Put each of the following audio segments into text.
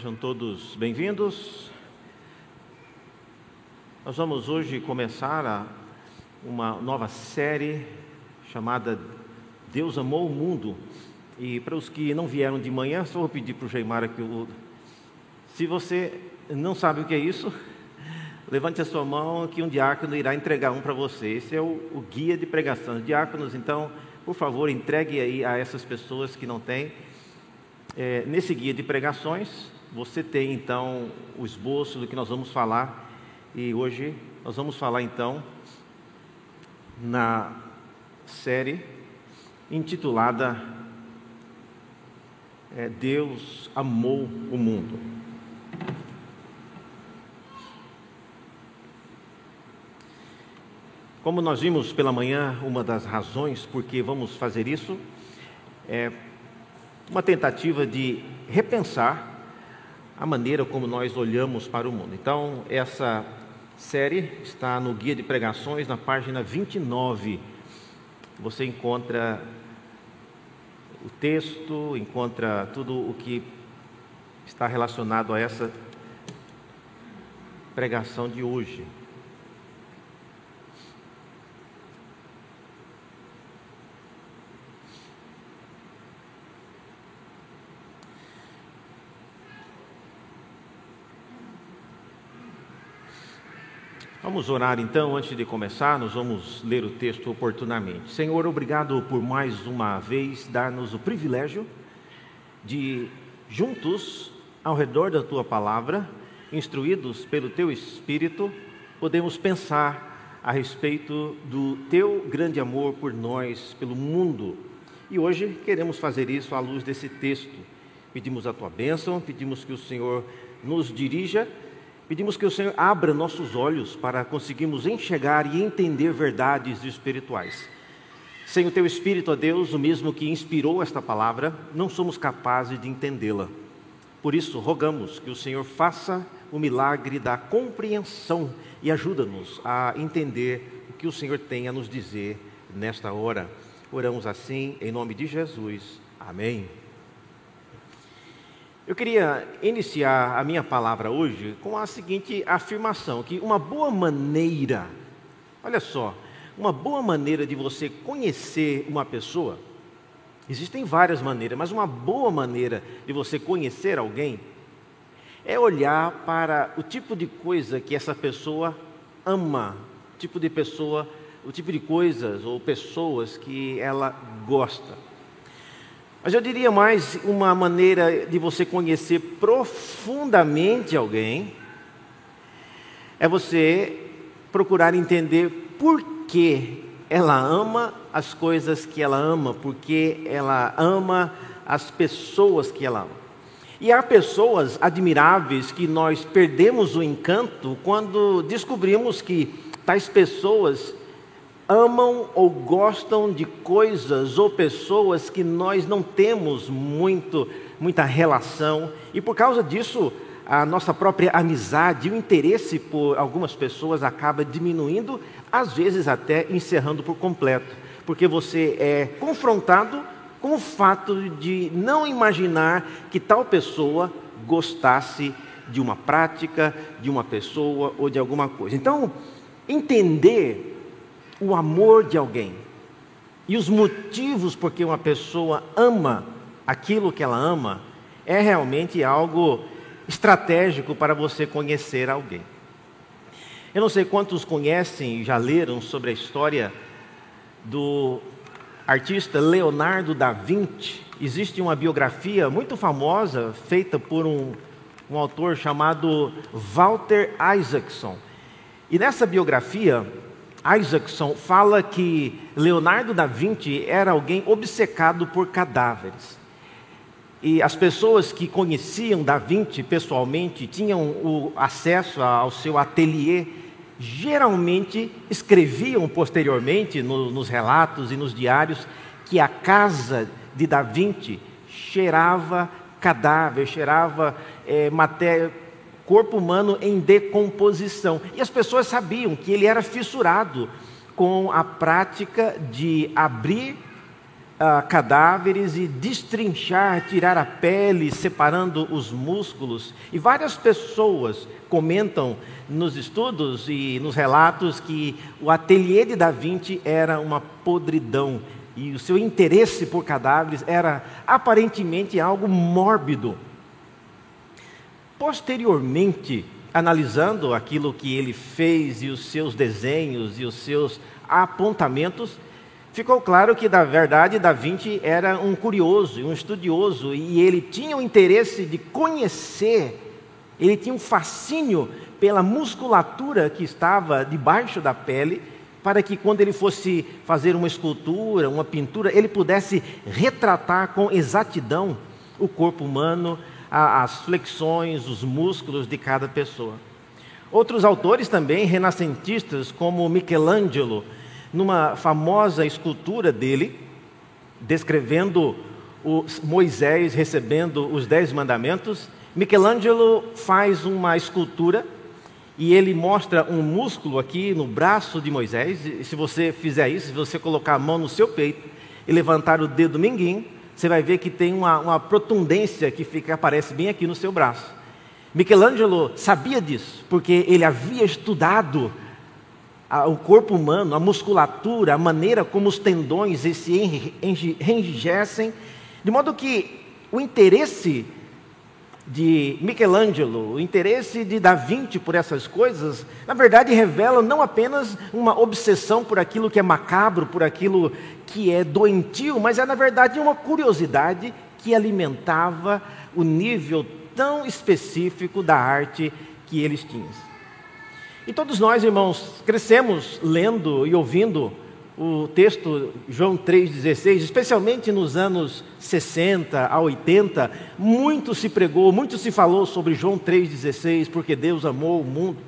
Sejam todos bem-vindos. Nós vamos hoje começar a, uma nova série chamada Deus Amou o Mundo. E para os que não vieram de manhã, só vou pedir para o Geimar aqui. Se você não sabe o que é isso, levante a sua mão que um diácono irá entregar um para você. Esse é o, o guia de pregação. Diáconos, então, por favor, entregue aí a essas pessoas que não têm. É, nesse guia de pregações, você tem então o esboço do que nós vamos falar e hoje nós vamos falar então na série intitulada é, Deus amou o mundo. Como nós vimos pela manhã, uma das razões por que vamos fazer isso é uma tentativa de repensar a maneira como nós olhamos para o mundo. Então, essa série está no guia de pregações, na página 29. Você encontra o texto, encontra tudo o que está relacionado a essa pregação de hoje. Vamos orar então, antes de começar, nós vamos ler o texto oportunamente. Senhor, obrigado por mais uma vez dar-nos o privilégio de, juntos, ao redor da tua palavra, instruídos pelo teu Espírito, podemos pensar a respeito do teu grande amor por nós, pelo mundo. E hoje queremos fazer isso à luz desse texto. Pedimos a tua bênção, pedimos que o Senhor nos dirija Pedimos que o Senhor abra nossos olhos para conseguirmos enxergar e entender verdades espirituais. Sem o teu Espírito, ó Deus, o mesmo que inspirou esta palavra, não somos capazes de entendê-la. Por isso, rogamos que o Senhor faça o milagre da compreensão e ajuda-nos a entender o que o Senhor tem a nos dizer nesta hora. Oramos assim, em nome de Jesus. Amém. Eu queria iniciar a minha palavra hoje com a seguinte afirmação: que uma boa maneira, olha só, uma boa maneira de você conhecer uma pessoa, existem várias maneiras, mas uma boa maneira de você conhecer alguém é olhar para o tipo de coisa que essa pessoa ama, o tipo de pessoa, o tipo de coisas ou pessoas que ela gosta. Mas eu diria mais uma maneira de você conhecer profundamente alguém é você procurar entender por que ela ama as coisas que ela ama, porque ela ama as pessoas que ela ama. E há pessoas admiráveis que nós perdemos o encanto quando descobrimos que tais pessoas amam ou gostam de coisas ou pessoas que nós não temos muito, muita relação, e por causa disso, a nossa própria amizade, o interesse por algumas pessoas acaba diminuindo, às vezes até encerrando por completo, porque você é confrontado com o fato de não imaginar que tal pessoa gostasse de uma prática, de uma pessoa ou de alguma coisa. Então, entender o amor de alguém e os motivos por que uma pessoa ama aquilo que ela ama é realmente algo estratégico para você conhecer alguém. Eu não sei quantos conhecem e já leram sobre a história do artista Leonardo da Vinci. Existe uma biografia muito famosa feita por um, um autor chamado Walter Isaacson. E nessa biografia, Isaacson fala que Leonardo da Vinci era alguém obcecado por cadáveres. E as pessoas que conheciam da Vinci pessoalmente tinham o acesso ao seu ateliê, geralmente escreviam posteriormente no, nos relatos e nos diários que a casa de da Vinci cheirava cadáver, cheirava é, matéria, corpo humano em decomposição. E as pessoas sabiam que ele era fissurado com a prática de abrir ah, cadáveres e destrinchar, tirar a pele, separando os músculos. E várias pessoas comentam nos estudos e nos relatos que o ateliê de Da Vinci era uma podridão e o seu interesse por cadáveres era aparentemente algo mórbido. Posteriormente, analisando aquilo que ele fez e os seus desenhos e os seus apontamentos, ficou claro que, na verdade, Da Vinci era um curioso, um estudioso, e ele tinha o interesse de conhecer, ele tinha um fascínio pela musculatura que estava debaixo da pele, para que quando ele fosse fazer uma escultura, uma pintura, ele pudesse retratar com exatidão o corpo humano, as flexões, os músculos de cada pessoa. Outros autores também, renascentistas, como Michelangelo, numa famosa escultura dele, descrevendo Moisés recebendo os Dez Mandamentos, Michelangelo faz uma escultura e ele mostra um músculo aqui no braço de Moisés. E se você fizer isso, se você colocar a mão no seu peito e levantar o dedo minguim, você vai ver que tem uma, uma protundência que fica, aparece bem aqui no seu braço. Michelangelo sabia disso, porque ele havia estudado o corpo humano, a musculatura, a maneira como os tendões se enrijecem, de modo que o interesse de Michelangelo, o interesse de Da Vinci por essas coisas, na verdade revela não apenas uma obsessão por aquilo que é macabro, por aquilo que é doentio, mas é na verdade uma curiosidade que alimentava o nível tão específico da arte que eles tinham. E todos nós, irmãos, crescemos lendo e ouvindo o texto João 3,16, especialmente nos anos 60 a 80, muito se pregou, muito se falou sobre João 3,16, porque Deus amou o mundo.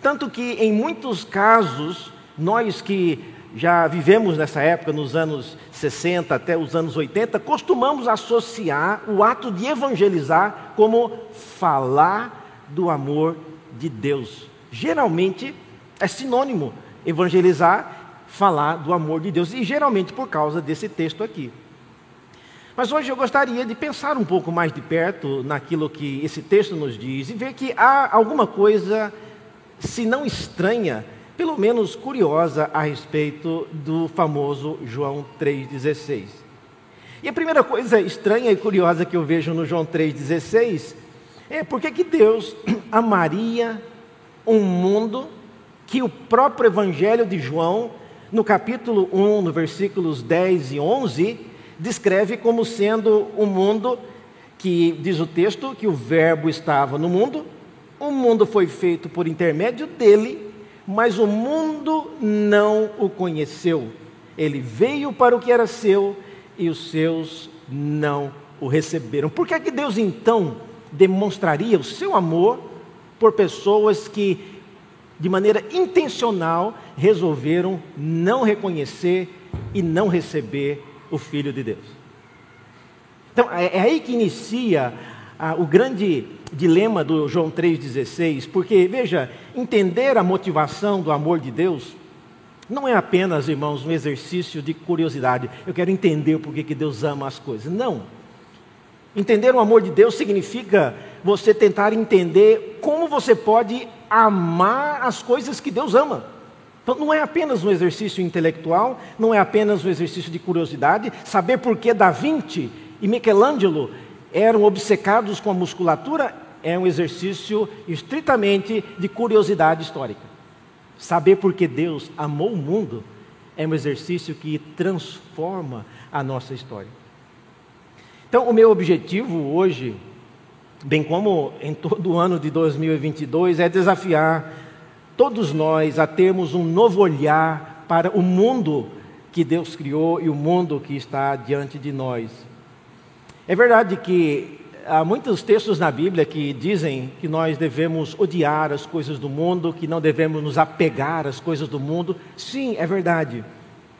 Tanto que, em muitos casos, nós que já vivemos nessa época, nos anos 60 até os anos 80, costumamos associar o ato de evangelizar como falar do amor de Deus. Geralmente é sinônimo evangelizar, falar do amor de Deus, e geralmente por causa desse texto aqui. Mas hoje eu gostaria de pensar um pouco mais de perto naquilo que esse texto nos diz e ver que há alguma coisa, se não estranha, pelo menos curiosa a respeito do famoso João 3,16. E a primeira coisa estranha e curiosa que eu vejo no João 3,16 é porque que Deus amaria um mundo que o próprio Evangelho de João, no capítulo 1, no versículos 10 e 11, descreve como sendo um mundo que, diz o texto, que o Verbo estava no mundo, o mundo foi feito por intermédio dele, mas o mundo não o conheceu. Ele veio para o que era seu e os seus não o receberam. Por que, é que Deus então demonstraria o seu amor por pessoas que, de maneira intencional, resolveram não reconhecer e não receber o Filho de Deus. Então, é, é aí que inicia ah, o grande dilema do João 3,16, porque, veja, entender a motivação do amor de Deus não é apenas, irmãos, um exercício de curiosidade. Eu quero entender por que Deus ama as coisas. Não. Entender o amor de Deus significa você tentar entender como você pode amar as coisas que Deus ama. Então não é apenas um exercício intelectual, não é apenas um exercício de curiosidade, saber por que Da Vinci e Michelangelo eram obcecados com a musculatura é um exercício estritamente de curiosidade histórica. Saber por que Deus amou o mundo é um exercício que transforma a nossa história. Então, o meu objetivo hoje bem como em todo o ano de 2022, é desafiar todos nós a termos um novo olhar para o mundo que Deus criou e o mundo que está diante de nós. É verdade que há muitos textos na Bíblia que dizem que nós devemos odiar as coisas do mundo, que não devemos nos apegar às coisas do mundo. Sim, é verdade.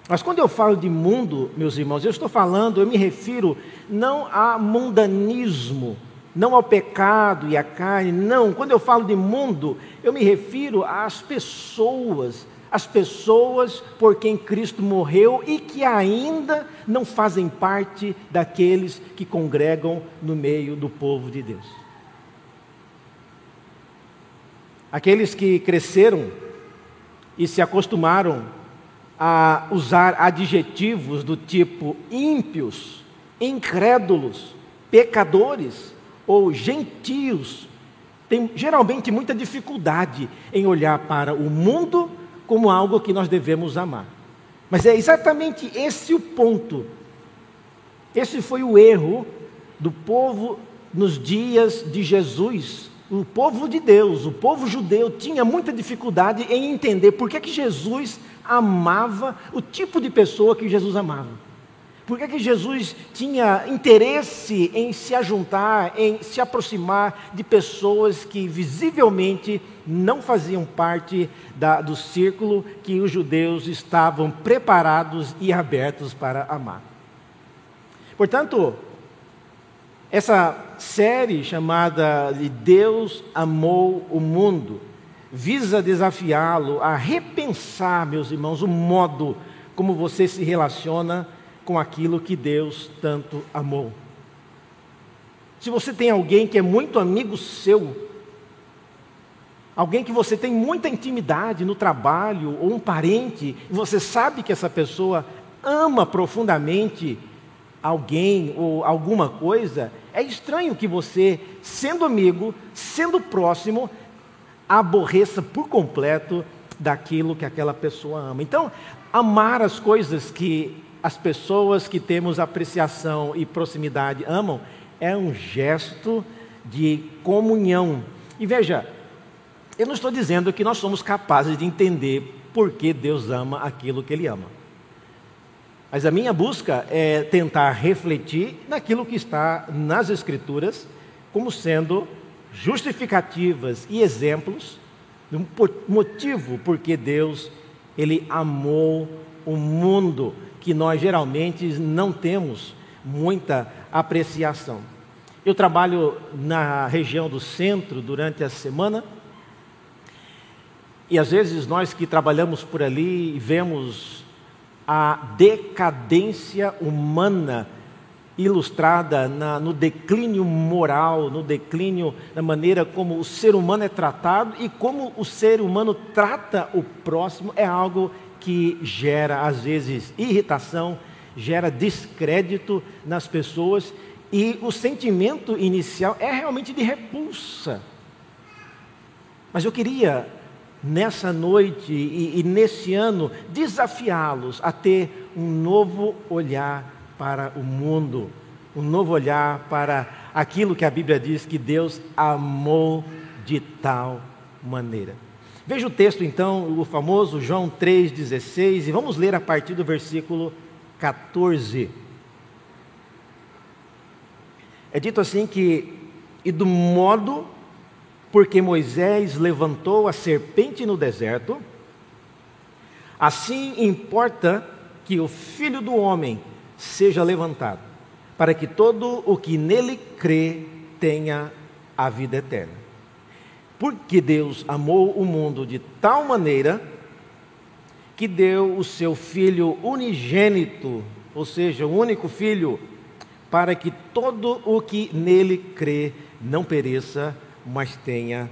Mas quando eu falo de mundo, meus irmãos, eu estou falando, eu me refiro não a mundanismo, não ao pecado e à carne, não. Quando eu falo de mundo, eu me refiro às pessoas, as pessoas por quem Cristo morreu e que ainda não fazem parte daqueles que congregam no meio do povo de Deus. Aqueles que cresceram e se acostumaram a usar adjetivos do tipo ímpios, incrédulos, pecadores ou gentios, têm geralmente muita dificuldade em olhar para o mundo como algo que nós devemos amar. Mas é exatamente esse o ponto. Esse foi o erro do povo nos dias de Jesus. O povo de Deus, o povo judeu, tinha muita dificuldade em entender por que, que Jesus amava o tipo de pessoa que Jesus amava. Por que, que Jesus tinha interesse em se ajuntar, em se aproximar de pessoas que visivelmente não faziam parte da, do círculo que os judeus estavam preparados e abertos para amar. Portanto, essa série chamada de Deus amou o mundo visa desafiá-lo a repensar, meus irmãos, o modo como você se relaciona com aquilo que Deus tanto amou. Se você tem alguém que é muito amigo seu, alguém que você tem muita intimidade no trabalho, ou um parente, e você sabe que essa pessoa ama profundamente alguém ou alguma coisa, é estranho que você, sendo amigo, sendo próximo, aborreça por completo daquilo que aquela pessoa ama. Então, amar as coisas que as pessoas que temos apreciação e proximidade amam é um gesto de comunhão. E veja, eu não estou dizendo que nós somos capazes de entender por que Deus ama aquilo que Ele ama. Mas a minha busca é tentar refletir naquilo que está nas Escrituras como sendo justificativas e exemplos do motivo porque Deus ele amou o mundo que nós geralmente não temos muita apreciação. Eu trabalho na região do centro durante a semana e às vezes nós que trabalhamos por ali vemos a decadência humana ilustrada na, no declínio moral, no declínio da maneira como o ser humano é tratado e como o ser humano trata o próximo é algo que gera às vezes irritação, gera descrédito nas pessoas e o sentimento inicial é realmente de repulsa. Mas eu queria nessa noite e, e nesse ano, desafiá-los a ter um novo olhar para o mundo, um novo olhar para aquilo que a Bíblia diz que Deus amou de tal maneira. Veja o texto então, o famoso João 3,16, e vamos ler a partir do versículo 14. É dito assim que, e do modo porque Moisés levantou a serpente no deserto, assim importa que o filho do homem seja levantado, para que todo o que nele crê tenha a vida eterna. Porque Deus amou o mundo de tal maneira que deu o seu filho unigênito, ou seja, o único filho, para que todo o que nele crê não pereça, mas tenha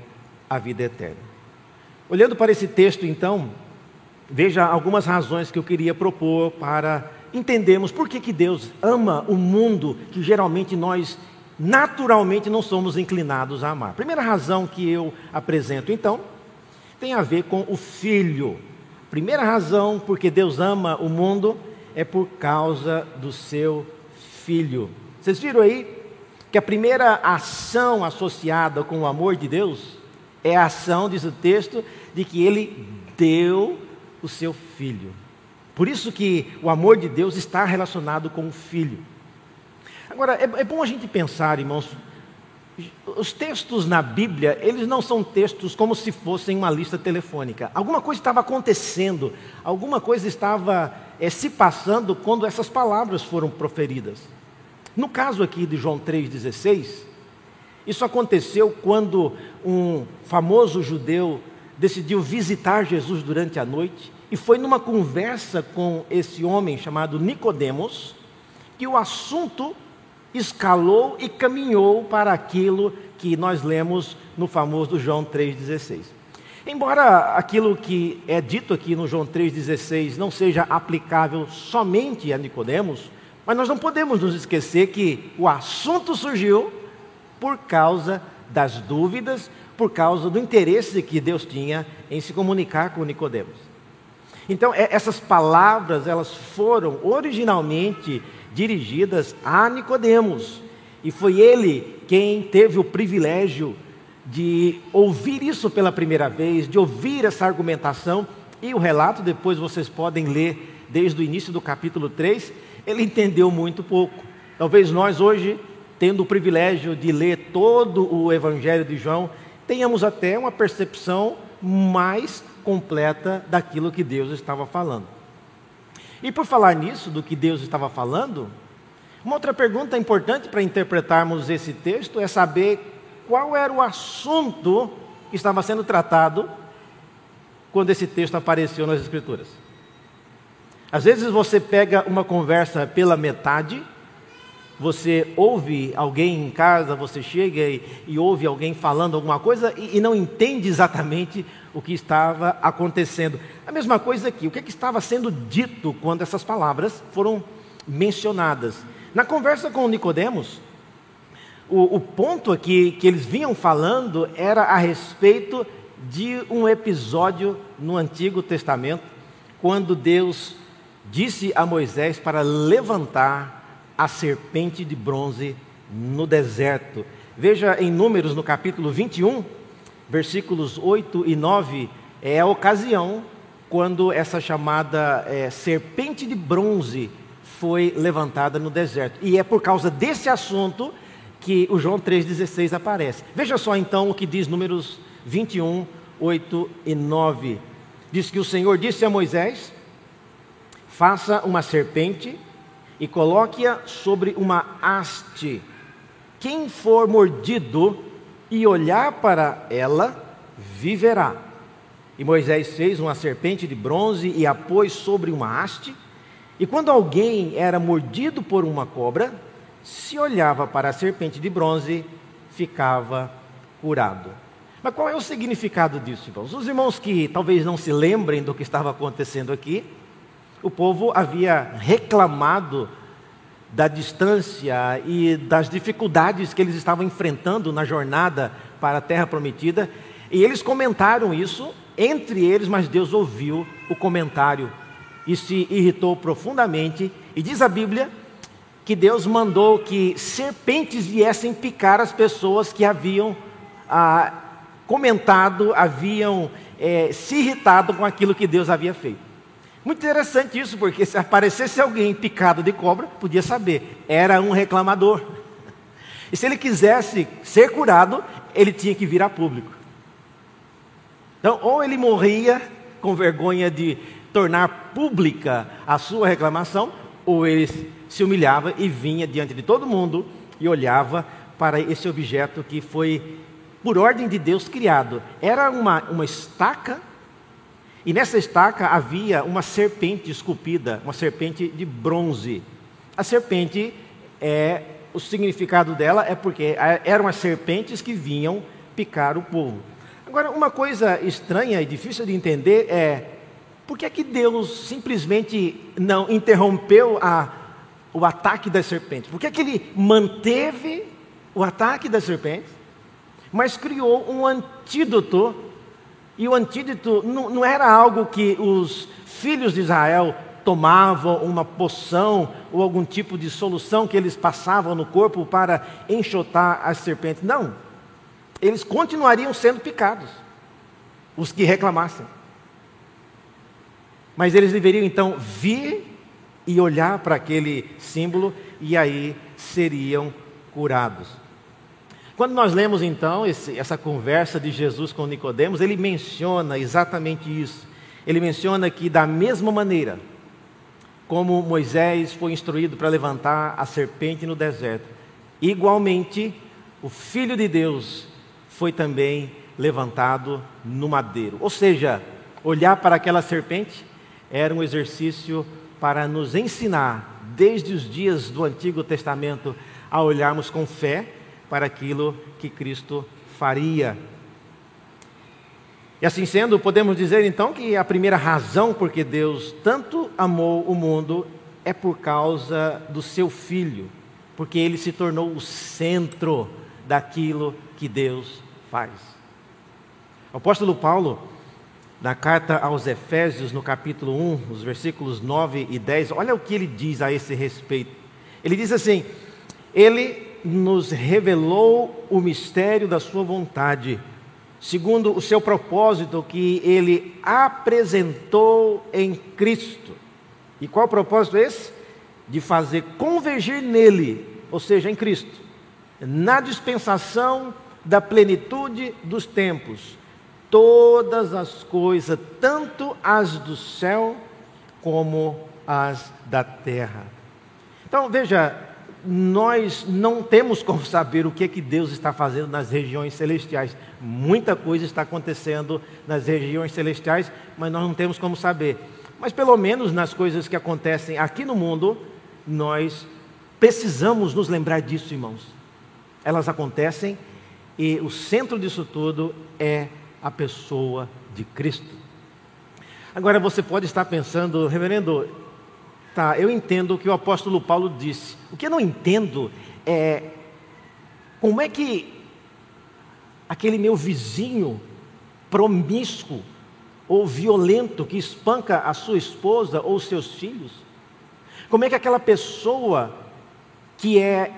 a vida eterna. Olhando para esse texto, então, veja algumas razões que eu queria propor para entendermos por que, que Deus ama o mundo que geralmente nós naturalmente não somos inclinados a amar. Primeira razão que eu apresento, então, tem a ver com o filho. Primeira razão porque Deus ama o mundo é por causa do seu filho. Vocês viram aí que a primeira ação associada com o amor de Deus é a ação, diz o texto, de que ele deu o seu filho. Por isso que o amor de Deus está relacionado com o filho. Agora, é, é bom a gente pensar, irmãos, os textos na Bíblia, eles não são textos como se fossem uma lista telefônica. Alguma coisa estava acontecendo, alguma coisa estava é, se passando quando essas palavras foram proferidas. No caso aqui de João 3,16, isso aconteceu quando um famoso judeu decidiu visitar Jesus durante a noite e foi numa conversa com esse homem chamado Nicodemos que o assunto escalou e caminhou para aquilo que nós lemos no famoso João 3,16. Embora aquilo que é dito aqui no João 3,16 não seja aplicável somente a Nicodemos, mas nós não podemos nos esquecer que o assunto surgiu por causa das dúvidas, por causa do interesse que Deus tinha em se comunicar com Nicodemos. Então, essas palavras, elas foram originalmente dirigidas a Nicodemos, e foi ele quem teve o privilégio de ouvir isso pela primeira vez, de ouvir essa argumentação, e o relato depois vocês podem ler desde o início do capítulo 3, ele entendeu muito pouco. Talvez nós hoje, tendo o privilégio de ler todo o Evangelho de João, tenhamos até uma percepção mais completa daquilo que Deus estava falando. E por falar nisso, do que Deus estava falando, uma outra pergunta importante para interpretarmos esse texto é saber qual era o assunto que estava sendo tratado quando esse texto apareceu nas Escrituras. Às vezes você pega uma conversa pela metade, você ouve alguém em casa, você chega e, e ouve alguém falando alguma coisa e, e, não entende exatamente o que estava acontecendo. A mesma coisa aqui, o que, é que estava sendo dito quando essas palavras foram mencionadas? Na conversa com Nicodemos, o, o ponto aqui que eles vinham falando era a respeito de um episódio no Antigo Testamento, quando Deus disse a Moisés para levantar a serpente de bronze no deserto. Veja em Números, no capítulo 21, versículos 8 e 9, é a ocasião quando essa chamada é, serpente de bronze foi levantada no deserto. E é por causa desse assunto que o João 3,16 aparece. Veja só então o que diz Números 21, 8 e 9. Diz que o Senhor disse a Moisés: Faça uma serpente e coloque-a sobre uma haste. Quem for mordido e olhar para ela, viverá. E Moisés fez uma serpente de bronze e a pôs sobre uma haste. E quando alguém era mordido por uma cobra, se olhava para a serpente de bronze, ficava curado. Mas qual é o significado disso, irmãos? Os irmãos que talvez não se lembrem do que estava acontecendo aqui, o povo havia reclamado da distância e das dificuldades que eles estavam enfrentando na jornada para a terra prometida, e eles comentaram isso entre eles, mas Deus ouviu o comentário e se irritou profundamente, e diz a Bíblia que Deus mandou que serpentes viessem picar as pessoas que haviam ah, comentado, haviam eh, se irritado com aquilo que Deus havia feito. Muito interessante isso, porque se aparecesse alguém picado de cobra, podia saber, era um reclamador. E se ele quisesse ser curado, ele tinha que vir a público. Então, ou ele morria com vergonha de tornar pública a sua reclamação, ou ele se humilhava e vinha diante de todo mundo e olhava para esse objeto que foi, por ordem de Deus, criado. Era uma, uma estaca e nessa estaca havia uma serpente esculpida, uma serpente de bronze. A serpente é o significado dela é porque eram as serpentes que vinham picar o povo. Agora, uma coisa estranha e difícil de entender é por que, é que Deus simplesmente não interrompeu a, o ataque das serpentes? Por que, é que ele manteve o ataque das serpentes, mas criou um antídoto e o antídoto não, não era algo que os filhos de Israel tomavam uma poção ou algum tipo de solução que eles passavam no corpo para enxotar as serpentes. Não. Eles continuariam sendo picados, os que reclamassem. Mas eles deveriam então vir e olhar para aquele símbolo e aí seriam curados. Quando nós lemos então esse, essa conversa de Jesus com Nicodemos, ele menciona exatamente isso. Ele menciona que da mesma maneira como Moisés foi instruído para levantar a serpente no deserto, igualmente o Filho de Deus foi também levantado no madeiro. Ou seja, olhar para aquela serpente era um exercício para nos ensinar, desde os dias do Antigo Testamento, a olharmos com fé para aquilo que Cristo faria. E assim sendo, podemos dizer então que a primeira razão por que Deus tanto amou o mundo é por causa do seu filho, porque ele se tornou o centro daquilo que Deus faz. O apóstolo Paulo, na carta aos Efésios, no capítulo 1, os versículos 9 e 10, olha o que ele diz a esse respeito. Ele diz assim: Ele nos revelou o mistério da Sua vontade, segundo o seu propósito que Ele apresentou em Cristo. E qual propósito esse? De fazer convergir nele, ou seja, em Cristo, na dispensação da plenitude dos tempos todas as coisas, tanto as do céu como as da terra. Então, veja, nós não temos como saber o que é que Deus está fazendo nas regiões celestiais. Muita coisa está acontecendo nas regiões celestiais, mas nós não temos como saber. Mas pelo menos nas coisas que acontecem aqui no mundo, nós precisamos nos lembrar disso, irmãos. Elas acontecem e o centro disso tudo é a pessoa de Cristo. Agora você pode estar pensando, reverendo, tá, eu entendo o que o apóstolo Paulo disse. O que eu não entendo é como é que aquele meu vizinho promíscuo ou violento que espanca a sua esposa ou seus filhos, como é que aquela pessoa que é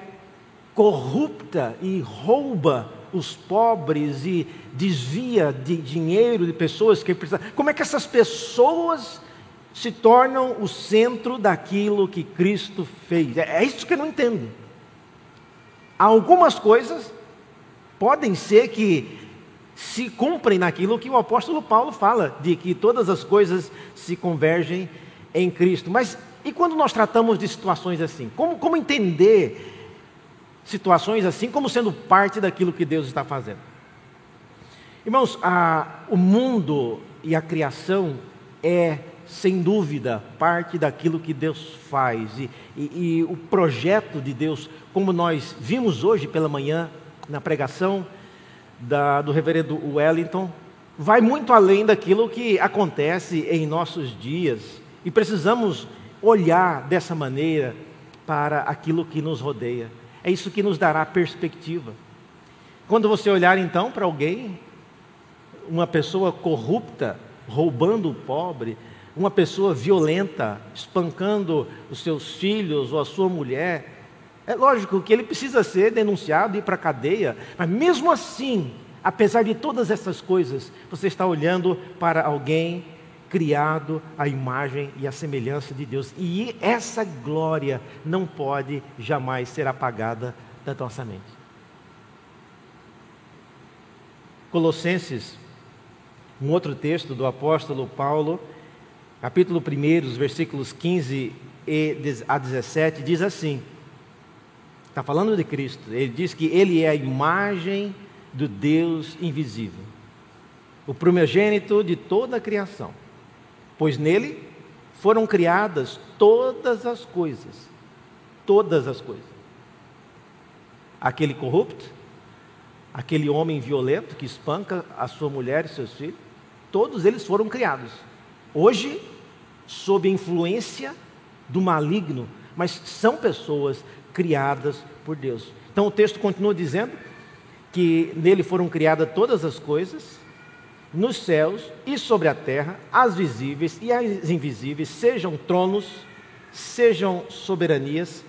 corrupta e rouba os pobres e desvia de dinheiro de pessoas que precisam. Como é que essas pessoas se tornam o centro daquilo que Cristo fez? É, é isso que eu não entendo. Algumas coisas podem ser que se cumprem naquilo que o apóstolo Paulo fala, de que todas as coisas se convergem em Cristo. Mas e quando nós tratamos de situações assim? Como, como entender situações assim como sendo parte daquilo que Deus está fazendo. Irmãos, a, o mundo e a criação é, sem dúvida, parte daquilo que Deus faz. E, e, e o projeto de Deus, como nós vimos hoje pela manhã na pregação da, do reverendo Wellington, vai muito além daquilo que acontece em nossos dias. E precisamos olhar dessa maneira para aquilo que nos rodeia. É isso que nos dará perspectiva. Quando você olhar então para alguém, uma pessoa corrupta, roubando o pobre, uma pessoa violenta, espancando os seus filhos ou a sua mulher, é lógico que ele precisa ser denunciado e ir para a cadeia, mas mesmo assim, apesar de todas essas coisas, você está olhando para alguém criado à imagem e à semelhança de Deus. E essa glória não pode jamais ser apagada da nossa mente. Colossenses, um outro texto do apóstolo Paulo, capítulo 1, versículos 15 a 17, diz assim: está falando de Cristo, ele diz que ele é a imagem do Deus invisível, o primogênito de toda a criação pois nele foram criadas todas as coisas. Todas as coisas. Aquele corrupto, aquele homem violento que espanca a sua mulher e seus filhos, todos eles foram criados. Hoje, sob influência do maligno, mas são pessoas criadas por Deus. Então o texto continua dizendo que nele foram criadas todas as coisas, nos céus e sobre a terra, as visíveis e as invisíveis, sejam tronos, sejam soberanias,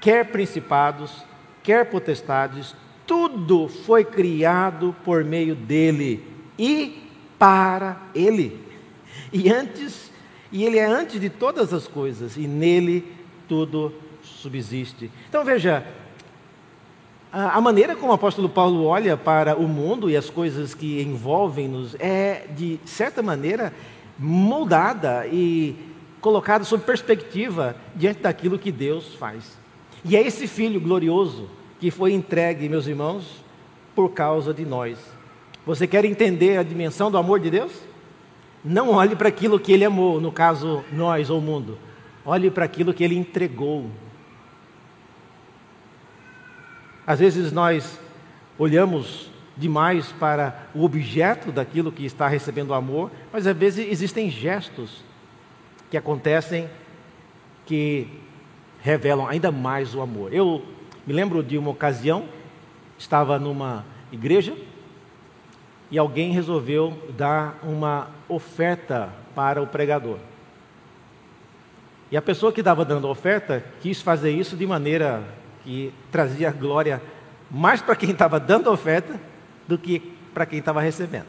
quer principados, quer potestades, tudo foi criado por meio dele e para ele. E antes, e ele é antes de todas as coisas, e nele tudo subsiste. Então veja, a maneira como o apóstolo Paulo olha para o mundo e as coisas que envolvem-nos é, de certa maneira, moldada e colocada sob perspectiva diante daquilo que Deus faz. E é esse filho glorioso que foi entregue, meus irmãos, por causa de nós. Você quer entender a dimensão do amor de Deus? Não olhe para aquilo que Ele amou, no caso, nós ou o mundo. Olhe para aquilo que Ele entregou. Às vezes nós olhamos demais para o objeto daquilo que está recebendo amor, mas às vezes existem gestos que acontecem que revelam ainda mais o amor. Eu me lembro de uma ocasião, estava numa igreja e alguém resolveu dar uma oferta para o pregador. E a pessoa que estava dando a oferta quis fazer isso de maneira que trazia glória mais para quem estava dando a oferta do que para quem estava recebendo.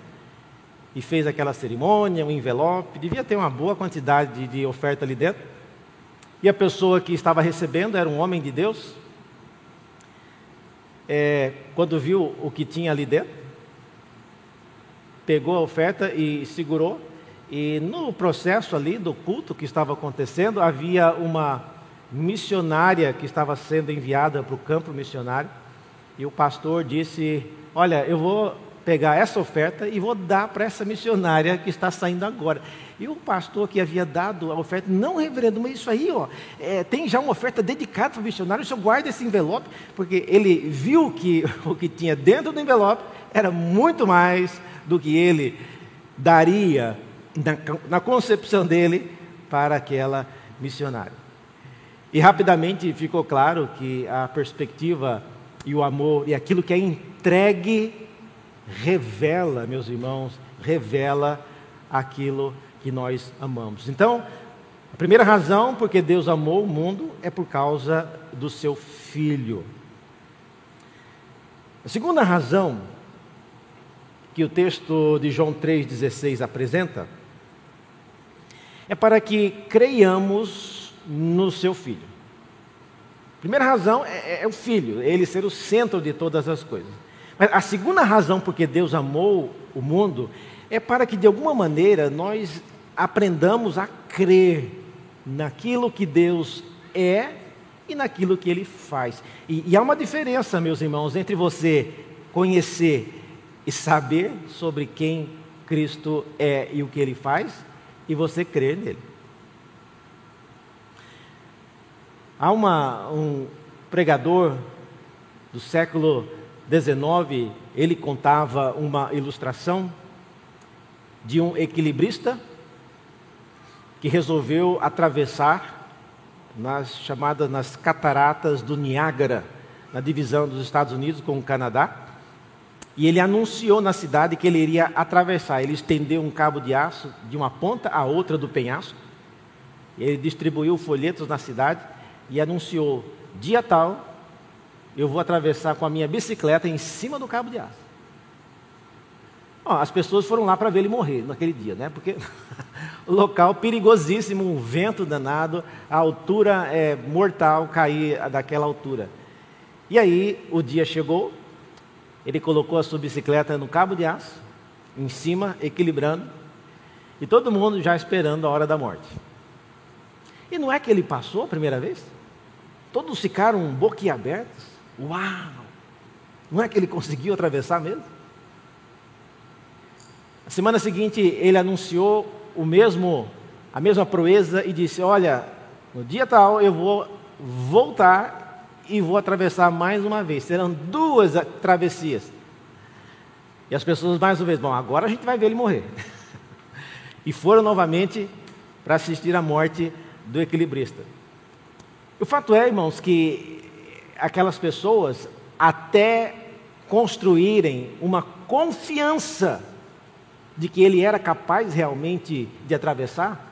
E fez aquela cerimônia, um envelope, devia ter uma boa quantidade de oferta ali dentro. E a pessoa que estava recebendo era um homem de Deus. É, quando viu o que tinha ali dentro, pegou a oferta e segurou. E no processo ali do culto que estava acontecendo, havia uma missionária que estava sendo enviada para o campo missionário. E o pastor disse: Olha, eu vou pegar essa oferta e vou dar para essa missionária que está saindo agora. E o pastor que havia dado a oferta, não, reverendo, mas isso aí, ó, é, tem já uma oferta dedicada para o missionário, o senhor guarda esse envelope, porque ele viu que o que tinha dentro do envelope era muito mais do que ele daria na, na concepção dele para aquela missionária. E rapidamente ficou claro que a perspectiva e o amor e aquilo que é entregue revela, meus irmãos, revela aquilo que nós amamos. Então, a primeira razão porque Deus amou o mundo é por causa do seu filho. A segunda razão que o texto de João 3,16 apresenta é para que creiamos no seu filho. Primeira razão é, é, é o filho, ele ser o centro de todas as coisas. Mas a segunda razão porque Deus amou o mundo é para que de alguma maneira nós aprendamos a crer naquilo que Deus é e naquilo que Ele faz. E, e há uma diferença, meus irmãos, entre você conhecer e saber sobre quem Cristo é e o que Ele faz e você crer nele. Há uma, um pregador do século XIX, ele contava uma ilustração de um equilibrista que resolveu atravessar nas chamadas nas cataratas do Niágara, na divisão dos Estados Unidos com o Canadá. E ele anunciou na cidade que ele iria atravessar. Ele estendeu um cabo de aço de uma ponta à outra do penhasco. Ele distribuiu folhetos na cidade e anunciou: dia tal, eu vou atravessar com a minha bicicleta em cima do cabo de aço. Bom, as pessoas foram lá para ver ele morrer naquele dia, né? Porque local perigosíssimo, um vento danado, a altura é mortal cair daquela altura. E aí o dia chegou, ele colocou a sua bicicleta no cabo de aço, em cima, equilibrando, e todo mundo já esperando a hora da morte. E não é que ele passou a primeira vez? Todos ficaram boquiabertos. Uau! Não é que ele conseguiu atravessar mesmo? Na semana seguinte, ele anunciou o mesmo, a mesma proeza e disse: Olha, no dia tal eu vou voltar e vou atravessar mais uma vez. Serão duas travessias. E as pessoas mais uma vez, bom, agora a gente vai ver ele morrer. e foram novamente para assistir à morte do equilibrista. O fato é, irmãos, que aquelas pessoas até construírem uma confiança de que ele era capaz realmente de atravessar,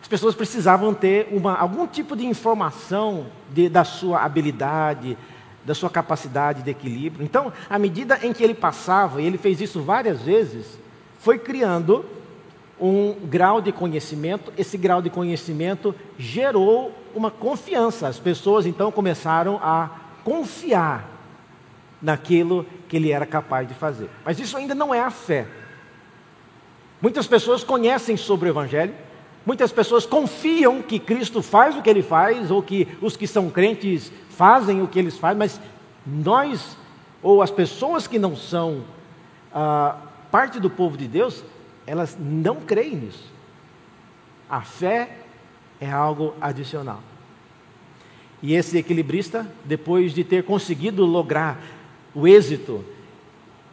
as pessoas precisavam ter uma, algum tipo de informação de, da sua habilidade, da sua capacidade de equilíbrio. Então, à medida em que ele passava, e ele fez isso várias vezes, foi criando um grau de conhecimento, esse grau de conhecimento gerou uma confiança. As pessoas então começaram a confiar naquilo que ele era capaz de fazer. Mas isso ainda não é a fé. Muitas pessoas conhecem sobre o Evangelho, muitas pessoas confiam que Cristo faz o que ele faz, ou que os que são crentes fazem o que eles fazem, mas nós, ou as pessoas que não são a parte do povo de Deus, elas não creem nisso. A fé é algo adicional. E esse equilibrista, depois de ter conseguido lograr o êxito,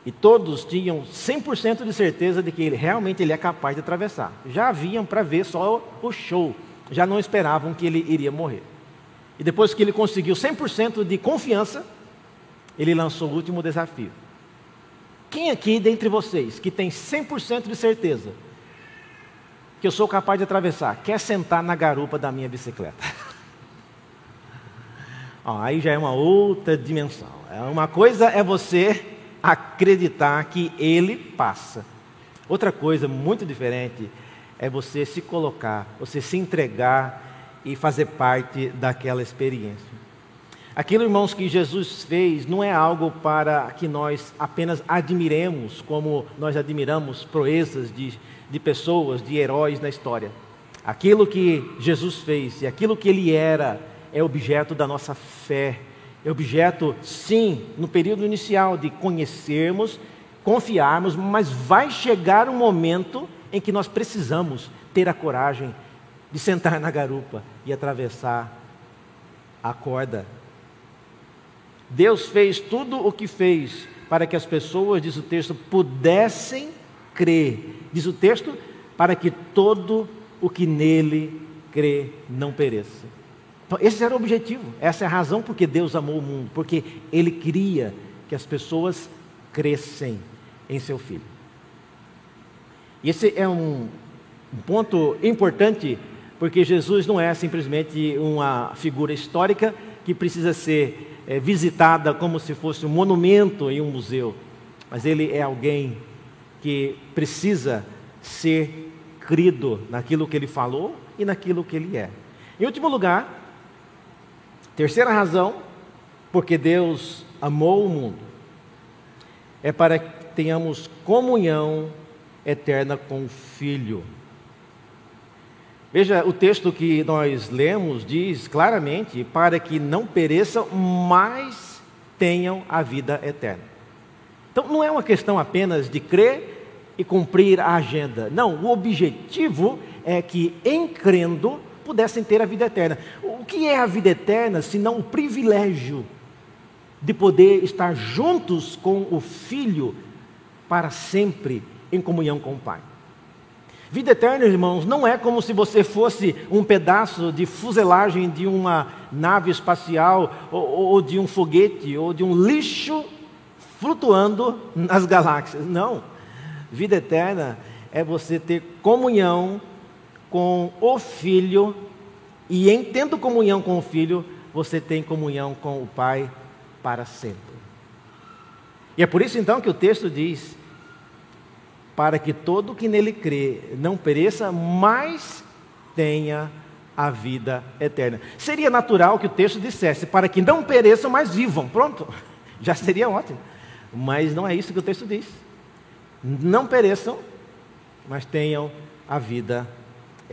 e todos tinham 100% de certeza de que ele realmente ele é capaz de atravessar. Já haviam para ver só o show, já não esperavam que ele iria morrer. E depois que ele conseguiu 100% de confiança, ele lançou o último desafio. Quem aqui dentre vocês que tem 100% de certeza que eu sou capaz de atravessar, quer sentar na garupa da minha bicicleta? aí já é uma outra dimensão. É uma coisa é você acreditar que ele passa. Outra coisa muito diferente é você se colocar, você se entregar e fazer parte daquela experiência. Aquilo, irmãos, que Jesus fez não é algo para que nós apenas admiremos, como nós admiramos proezas de, de pessoas, de heróis na história. Aquilo que Jesus fez e aquilo que ele era é objeto da nossa fé, é objeto, sim, no período inicial de conhecermos, confiarmos, mas vai chegar um momento em que nós precisamos ter a coragem de sentar na garupa e atravessar a corda Deus fez tudo o que fez para que as pessoas, diz o texto, pudessem crer. Diz o texto, para que todo o que nele crê não pereça. Então, esse era o objetivo, essa é a razão porque Deus amou o mundo, porque Ele queria que as pessoas crescem em seu Filho. E esse é um, ponto importante, porque Jesus não é simplesmente uma figura histórica que precisa ser é, visitada como se fosse um monumento em um museu, mas ele é alguém que precisa ser crido naquilo que ele falou e naquilo que ele é. Em último lugar, terceira razão, porque Deus amou o mundo, é para que tenhamos comunhão eterna com o Filho. Veja, o texto que nós lemos diz claramente: para que não pereçam, mas tenham a vida eterna. Então, não é uma questão apenas de crer e cumprir a agenda. Não, o objetivo é que, em crendo, pudessem ter a vida eterna. O que é a vida eterna, se não o privilégio de poder estar juntos com o Filho para sempre em comunhão com o Pai? Vida eterna, irmãos, não é como se você fosse um pedaço de fuselagem de uma nave espacial, ou, ou de um foguete, ou de um lixo flutuando nas galáxias. Não. Vida eterna é você ter comunhão com o Filho, e em tendo comunhão com o Filho, você tem comunhão com o Pai para sempre. E é por isso então que o texto diz para que todo que nele crê não pereça, mas tenha a vida eterna. Seria natural que o texto dissesse para que não pereçam, mas vivam. Pronto, já seria ótimo. Mas não é isso que o texto diz. Não pereçam, mas tenham a vida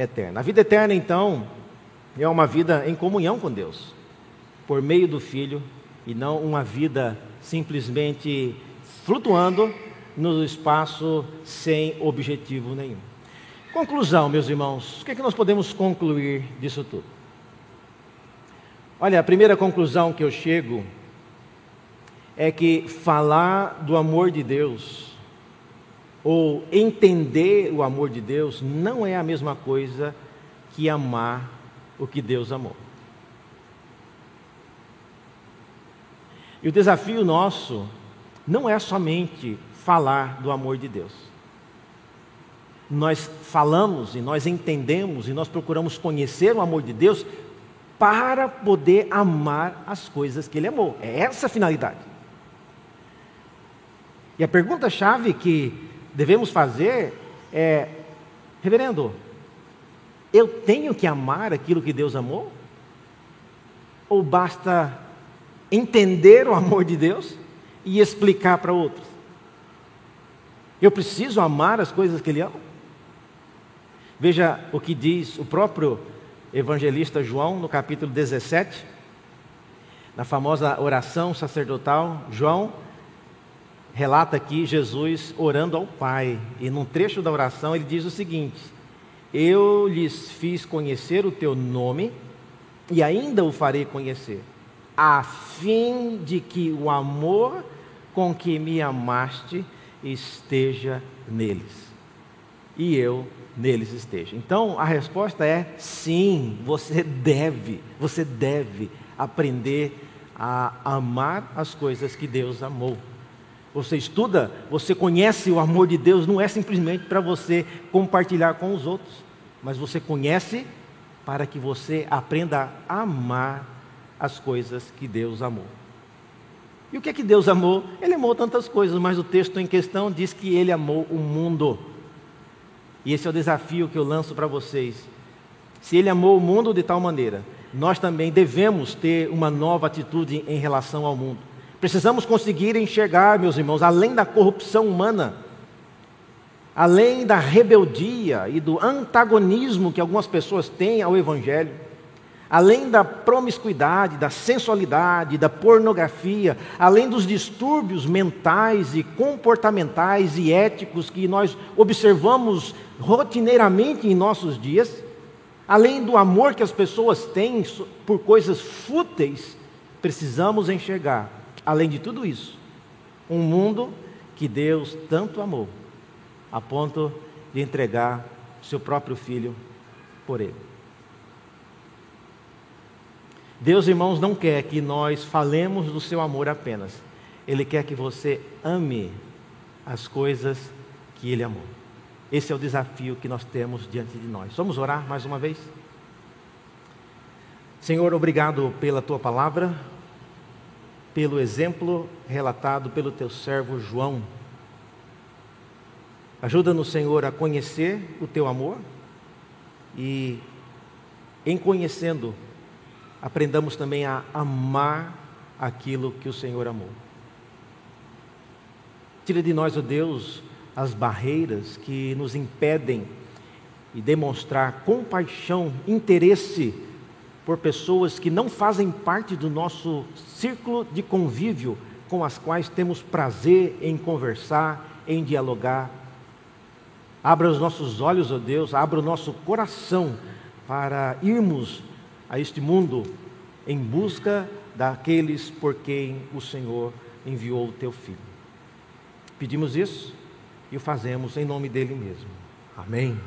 eterna. A vida eterna, então, é uma vida em comunhão com Deus, por meio do Filho, e não uma vida simplesmente flutuando no espaço sem objetivo nenhum. Conclusão, meus irmãos, o que, é que nós podemos concluir disso tudo? Olha, a primeira conclusão que eu chego é que falar do amor de Deus, ou entender o amor de Deus, não é a mesma coisa que amar o que Deus amou. E o desafio nosso não é somente falar do amor de Deus. Nós falamos e nós entendemos e nós procuramos conhecer o amor de Deus para poder amar as coisas que Ele amou. É essa a finalidade. E a pergunta-chave que devemos fazer é: Reverendo, eu tenho que amar aquilo que Deus amou? Ou basta entender o amor de Deus e explicar para outros? Eu preciso amar as coisas que Ele ama? Veja o que diz o próprio evangelista João no capítulo 17, na famosa oração sacerdotal. João relata aqui Jesus orando ao Pai. E num trecho da oração ele diz o seguinte: Eu lhes fiz conhecer o teu nome e ainda o farei conhecer, a fim de que o amor com que me amaste esteja neles e eu neles esteja. Então a resposta é sim, você deve, você deve aprender a amar as coisas que Deus amou. Você estuda, você conhece o amor de Deus, não é simplesmente para você compartilhar com os outros, mas você conhece para que você aprenda a amar as coisas que Deus amou. E o que é que Deus amou? Ele amou tantas coisas, mas o texto em questão diz que ele amou o mundo. E esse é o desafio que eu lanço para vocês. Se ele amou o mundo de tal maneira, nós também devemos ter uma nova atitude em relação ao mundo. Precisamos conseguir enxergar, meus irmãos, além da corrupção humana, além da rebeldia e do antagonismo que algumas pessoas têm ao Evangelho, além da promiscuidade, da sensualidade, da pornografia, além dos distúrbios mentais e comportamentais e éticos que nós observamos rotineiramente em nossos dias, além do amor que as pessoas têm por coisas fúteis, precisamos enxergar, além de tudo isso, um mundo que Deus tanto amou, a ponto de entregar seu próprio filho por ele. Deus, irmãos, não quer que nós falemos do seu amor apenas. Ele quer que você ame as coisas que ele amou. Esse é o desafio que nós temos diante de nós. Vamos orar mais uma vez? Senhor, obrigado pela tua palavra, pelo exemplo relatado pelo teu servo João. Ajuda-nos, Senhor, a conhecer o teu amor e, em conhecendo aprendamos também a amar aquilo que o Senhor amou. Tira de nós, ó oh Deus, as barreiras que nos impedem de demonstrar compaixão, interesse por pessoas que não fazem parte do nosso círculo de convívio com as quais temos prazer em conversar, em dialogar. Abra os nossos olhos, ó oh Deus, abra o nosso coração para irmos a este mundo em busca daqueles por quem o Senhor enviou o teu filho. Pedimos isso e o fazemos em nome dele mesmo. Amém.